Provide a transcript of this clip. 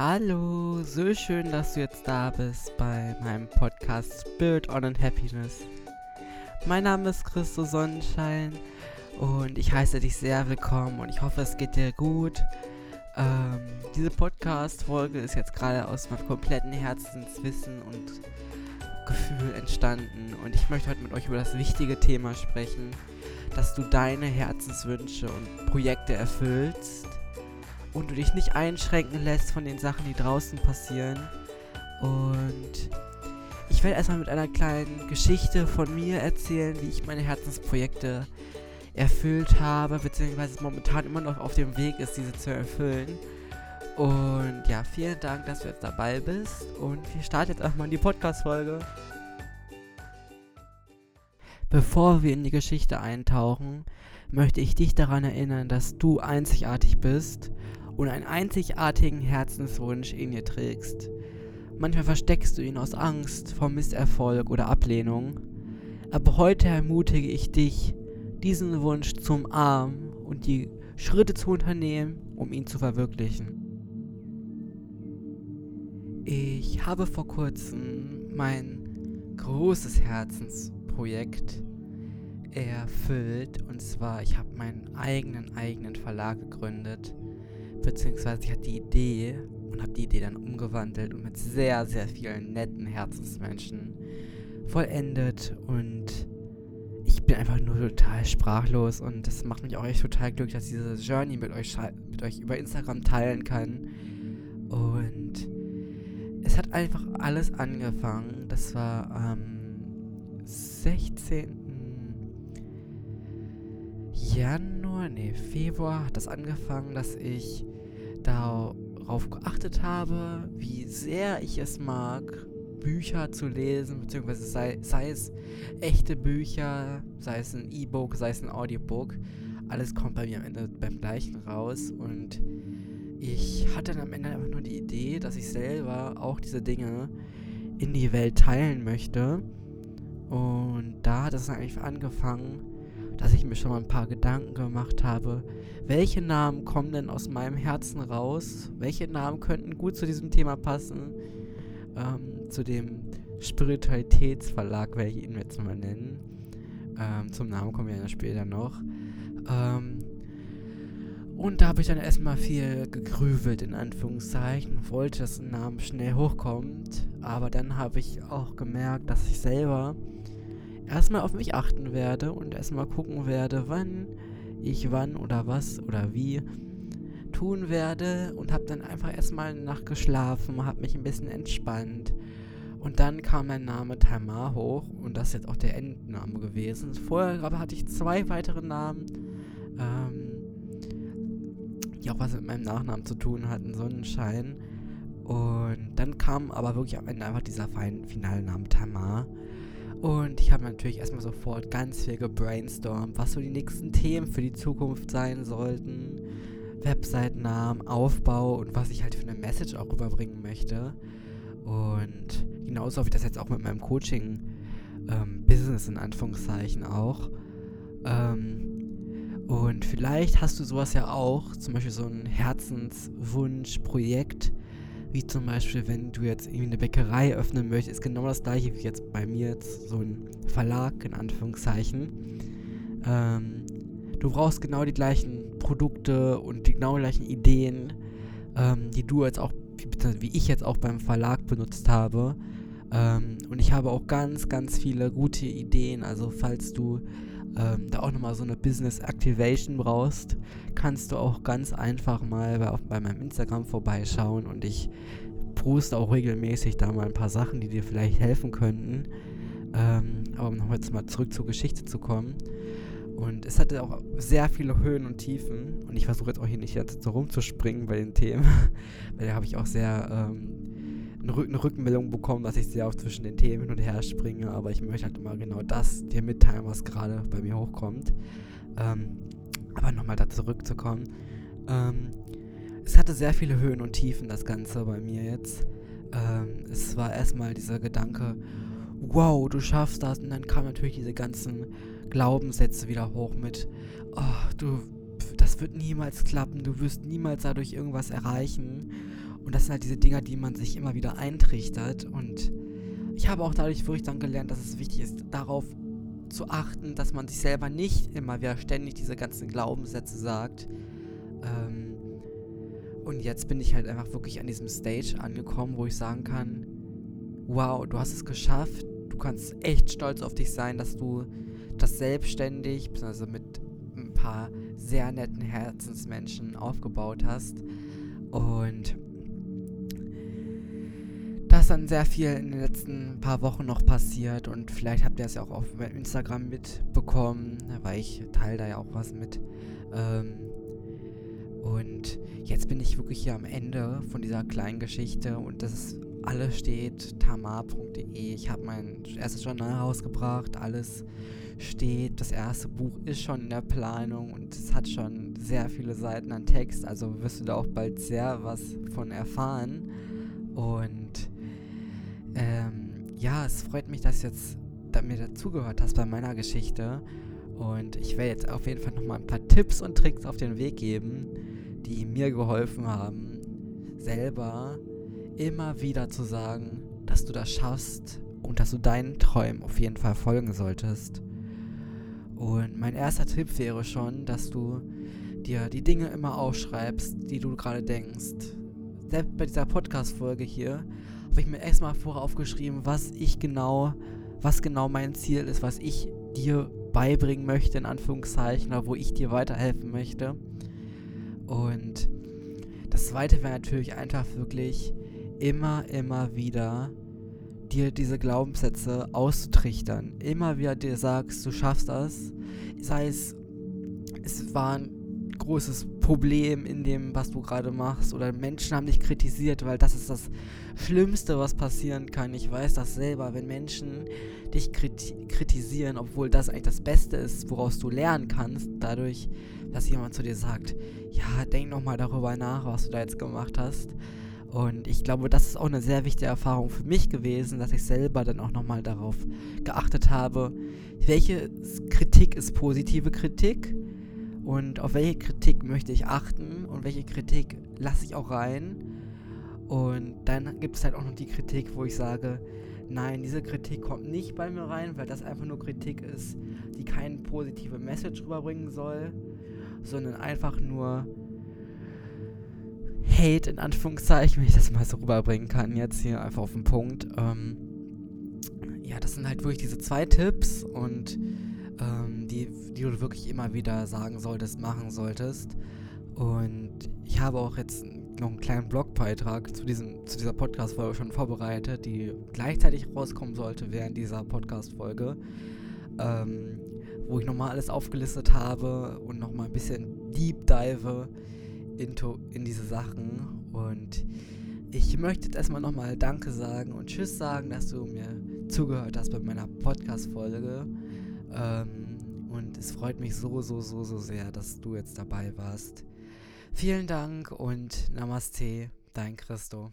Hallo, so schön, dass du jetzt da bist bei meinem Podcast Spirit on and Happiness. Mein Name ist Christo Sonnenschein und ich heiße dich sehr willkommen und ich hoffe, es geht dir gut. Ähm, diese Podcast-Folge ist jetzt gerade aus meinem kompletten Herzenswissen und Gefühl entstanden und ich möchte heute mit euch über das wichtige Thema sprechen, dass du deine Herzenswünsche und Projekte erfüllst und du dich nicht einschränken lässt von den Sachen, die draußen passieren. Und ich werde erstmal mit einer kleinen Geschichte von mir erzählen, wie ich meine Herzensprojekte erfüllt habe, beziehungsweise momentan immer noch auf dem Weg ist, diese zu erfüllen. Und ja, vielen Dank, dass du jetzt dabei bist. Und wir starten jetzt erstmal in die Podcast-Folge. Bevor wir in die Geschichte eintauchen, möchte ich dich daran erinnern, dass du einzigartig bist und einen einzigartigen Herzenswunsch in dir trägst. Manchmal versteckst du ihn aus Angst vor Misserfolg oder Ablehnung, aber heute ermutige ich dich, diesen Wunsch zu umarmen und die Schritte zu unternehmen, um ihn zu verwirklichen. Ich habe vor kurzem mein großes Herzensprojekt erfüllt. Und zwar ich habe meinen eigenen eigenen Verlag gegründet beziehungsweise ich hatte die Idee und habe die Idee dann umgewandelt und mit sehr, sehr vielen netten Herzensmenschen vollendet. Und ich bin einfach nur total sprachlos und das macht mich auch echt total glücklich, dass ich diese Journey mit euch, mit euch über Instagram teilen kann. Und es hat einfach alles angefangen, das war am 16. Januar, nee, Februar hat das angefangen, dass ich darauf geachtet habe, wie sehr ich es mag, Bücher zu lesen, beziehungsweise sei, sei es echte Bücher, sei es ein E-Book, sei es ein Audiobook. Alles kommt bei mir am Ende beim gleichen raus und ich hatte dann am Ende einfach nur die Idee, dass ich selber auch diese Dinge in die Welt teilen möchte. Und da hat es dann eigentlich angefangen, dass ich mir schon mal ein paar Gedanken gemacht habe, welche Namen kommen denn aus meinem Herzen raus? Welche Namen könnten gut zu diesem Thema passen? Ähm, zu dem Spiritualitätsverlag werde ich ihn jetzt mal nennen. Ähm, zum Namen kommen wir ja später noch. Ähm, und da habe ich dann erstmal viel gegrübelt, in Anführungszeichen. Wollte, dass ein Name schnell hochkommt. Aber dann habe ich auch gemerkt, dass ich selber erstmal auf mich achten werde und erstmal gucken werde, wann ich wann oder was oder wie tun werde und habe dann einfach erstmal eine Nacht geschlafen, habe mich ein bisschen entspannt und dann kam mein Name Tamar hoch und das ist jetzt auch der Endname gewesen. Vorher aber hatte ich zwei weitere Namen, ähm, die auch was mit meinem Nachnamen zu tun hatten, Sonnenschein. Und dann kam aber wirklich am Ende einfach dieser finale Name Tamar. Und ich habe natürlich erstmal sofort ganz viel gebrainstormt, was so die nächsten Themen für die Zukunft sein sollten. Webseitennamen, Aufbau und was ich halt für eine Message auch rüberbringen möchte. Und genauso habe ich das jetzt auch mit meinem Coaching ähm, in Anführungszeichen auch. Ähm, und vielleicht hast du sowas ja auch, zum Beispiel so ein Herzenswunsch-Projekt, wie zum Beispiel, wenn du jetzt irgendwie eine Bäckerei öffnen möchtest, ist genau das gleiche wie jetzt bei mir jetzt so ein Verlag in Anführungszeichen. Ähm, du brauchst genau die gleichen Produkte und die genau gleichen Ideen, ähm, die du jetzt auch, wie, ich jetzt auch beim Verlag benutzt habe. Ähm, und ich habe auch ganz, ganz viele gute Ideen. Also falls du ähm, da auch nochmal so eine Business Activation brauchst, kannst du auch ganz einfach mal bei, bei meinem Instagram vorbeischauen und ich poste auch regelmäßig da mal ein paar Sachen, die dir vielleicht helfen könnten. Ähm, aber um noch jetzt mal zurück zur Geschichte zu kommen. Und es hatte auch sehr viele Höhen und Tiefen. Und ich versuche jetzt auch hier nicht jetzt so rumzuspringen bei den Themen, weil da habe ich auch sehr ähm, eine Rückmeldung bekommen, dass ich sehr oft zwischen den Themen hin und her springe, aber ich möchte halt immer genau das dir mitteilen, was gerade bei mir hochkommt. Ähm, aber nochmal da zurückzukommen. Ähm, es hatte sehr viele Höhen und Tiefen, das Ganze bei mir jetzt. Ähm, es war erstmal dieser Gedanke, wow, du schaffst das. Und dann kamen natürlich diese ganzen Glaubenssätze wieder hoch mit, oh, du, das wird niemals klappen, du wirst niemals dadurch irgendwas erreichen. Und das sind halt diese Dinger, die man sich immer wieder eintrichtert. Und ich habe auch dadurch wirklich dann gelernt, dass es wichtig ist, darauf zu achten, dass man sich selber nicht immer wieder ständig diese ganzen Glaubenssätze sagt. Ähm, und jetzt bin ich halt einfach wirklich an diesem Stage angekommen, wo ich sagen kann, wow, du hast es geschafft. Du kannst echt stolz auf dich sein, dass du das selbstständig, also mit ein paar sehr netten Herzensmenschen aufgebaut hast. Und ist dann sehr viel in den letzten paar Wochen noch passiert und vielleicht habt ihr es ja auch auf Instagram mitbekommen, weil ich teile da ja auch was mit. Ähm, und jetzt bin ich wirklich hier am Ende von dieser kleinen Geschichte und das ist alles steht tamar.de. Ich habe mein erstes Journal rausgebracht, alles steht. Das erste Buch ist schon in der Planung und es hat schon sehr viele Seiten an Text, also wirst du da auch bald sehr was von erfahren. Und ähm, ja, es freut mich, dass du jetzt da mir dazugehört hast bei meiner Geschichte. Und ich werde jetzt auf jeden Fall nochmal ein paar Tipps und Tricks auf den Weg geben, die mir geholfen haben, selber immer wieder zu sagen, dass du das schaffst und dass du deinen Träumen auf jeden Fall folgen solltest. Und mein erster Tipp wäre schon, dass du dir die Dinge immer aufschreibst, die du gerade denkst. Selbst bei dieser Podcast-Folge hier habe ich mir erstmal vorher aufgeschrieben, was ich genau, was genau mein Ziel ist, was ich dir beibringen möchte, in Anführungszeichen, oder wo ich dir weiterhelfen möchte. Und das zweite wäre natürlich einfach wirklich immer, immer wieder dir diese Glaubenssätze auszutrichtern. Immer wieder dir sagst, du schaffst das. Sei es, es war ein großes Problem in dem, was du gerade machst, oder Menschen haben dich kritisiert, weil das ist das Schlimmste, was passieren kann. Ich weiß das selber, wenn Menschen dich kritisieren, obwohl das eigentlich das Beste ist, woraus du lernen kannst, dadurch, dass jemand zu dir sagt, ja, denk nochmal darüber nach, was du da jetzt gemacht hast. Und ich glaube, das ist auch eine sehr wichtige Erfahrung für mich gewesen, dass ich selber dann auch nochmal darauf geachtet habe, welche Kritik ist positive Kritik und auf welche Kritik möchte ich achten und welche Kritik lasse ich auch rein. Und dann gibt es halt auch noch die Kritik, wo ich sage, nein, diese Kritik kommt nicht bei mir rein, weil das einfach nur Kritik ist, die keine positive Message rüberbringen soll, sondern einfach nur Hate in Anführungszeichen, wenn ich das mal so rüberbringen kann, jetzt hier einfach auf den Punkt. Ähm, ja, das sind halt wirklich diese zwei Tipps und die, die du wirklich immer wieder sagen solltest, machen solltest. Und ich habe auch jetzt noch einen kleinen Blogbeitrag zu, diesem, zu dieser Podcast-Folge schon vorbereitet, die gleichzeitig rauskommen sollte während dieser Podcast-Folge, ähm, wo ich nochmal alles aufgelistet habe und nochmal ein bisschen deep dive into, in diese Sachen. Und ich möchte jetzt erstmal nochmal Danke sagen und Tschüss sagen, dass du mir zugehört hast bei meiner Podcast-Folge. Ähm, und es freut mich so, so, so, so sehr, dass du jetzt dabei warst. Vielen Dank und Namaste, dein Christo.